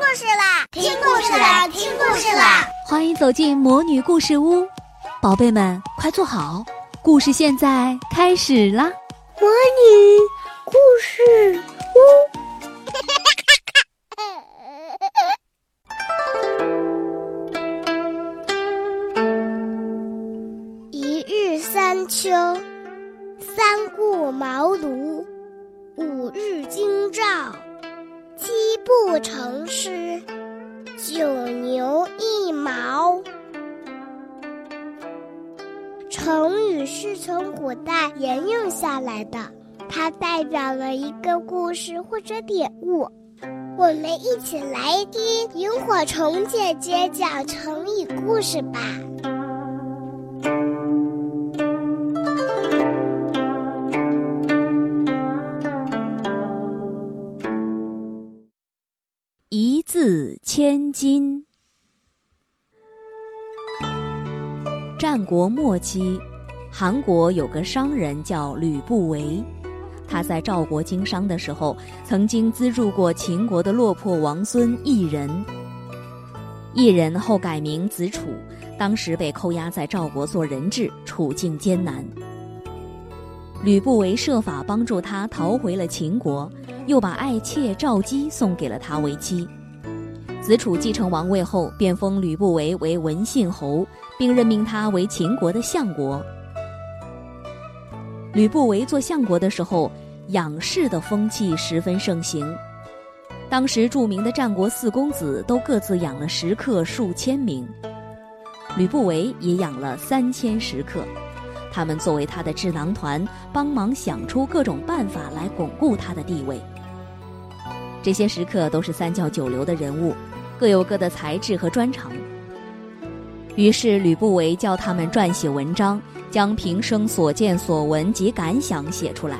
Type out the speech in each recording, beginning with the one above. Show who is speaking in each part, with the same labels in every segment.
Speaker 1: 故事啦！听故事啦！听故事啦！
Speaker 2: 欢迎走进魔女故事屋，宝贝们快坐好，故事现在开始啦！
Speaker 3: 魔女故事屋。一日三秋，三顾茅庐，成诗，九牛一毛。成语是从古代沿用下来的，它代表了一个故事或者典故。我们一起来听萤火虫姐姐讲成语故事吧。
Speaker 2: 千金。战国末期，韩国有个商人叫吕不韦，他在赵国经商的时候，曾经资助过秦国的落魄王孙异人。异人后改名子楚，当时被扣押在赵国做人质，处境艰难。吕不韦设法帮助他逃回了秦国。又把爱妾赵姬送给了他为妻。子楚继承王位后，便封吕不韦为文信侯，并任命他为秦国的相国。吕不韦做相国的时候，养士的风气十分盛行。当时著名的战国四公子都各自养了食客数千名，吕不韦也养了三千食客，他们作为他的智囊团，帮忙想出各种办法来巩固他的地位。这些食客都是三教九流的人物，各有各的才智和专长。于是吕不韦教他们撰写文章，将平生所见所闻及感想写出来。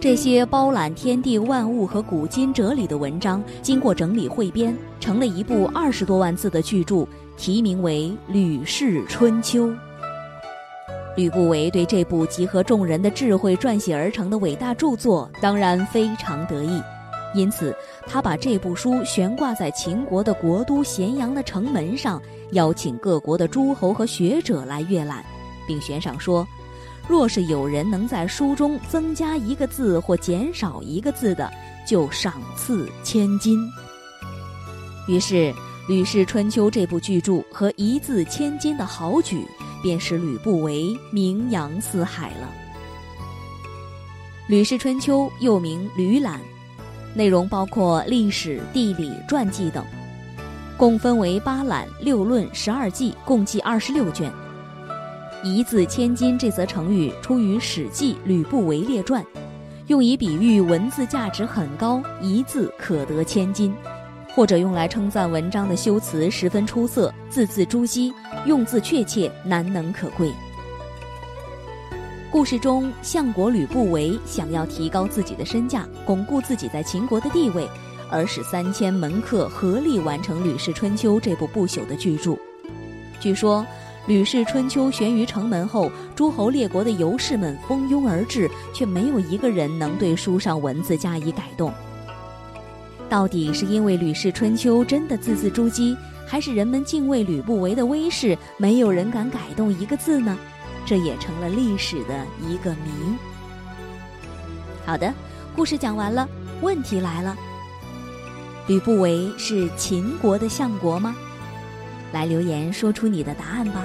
Speaker 2: 这些包揽天地万物和古今哲理的文章，经过整理汇编，成了一部二十多万字的巨著，题名为《吕氏春秋》。吕不韦对这部集合众人的智慧撰写而成的伟大著作，当然非常得意。因此，他把这部书悬挂在秦国的国都咸阳的城门上，邀请各国的诸侯和学者来阅览，并悬赏说：“若是有人能在书中增加一个字或减少一个字的，就赏赐千金。”于是，《吕氏春秋》这部巨著和一字千金的好举，便使吕不韦名扬四海了。《吕氏春秋》又名《吕览》。内容包括历史、地理、传记等，共分为八览、六论、十二记，共计二十六卷。一字千金这则成语出于《史记·吕不韦列传》，用以比喻文字价值很高，一字可得千金，或者用来称赞文章的修辞十分出色，字字珠玑，用字确切，难能可贵。故事中，相国吕不韦想要提高自己的身价，巩固自己在秦国的地位，而使三千门客合力完成《吕氏春秋》这部不朽的巨著。据说，《吕氏春秋》悬于城门后，诸侯列国的游士们蜂拥而至，却没有一个人能对书上文字加以改动。到底是因为《吕氏春秋》真的字字珠玑，还是人们敬畏吕不韦的威势，没有人敢改动一个字呢？这也成了历史的一个谜。好的，故事讲完了，问题来了：吕不韦是秦国的相国吗？来留言说出你的答案吧。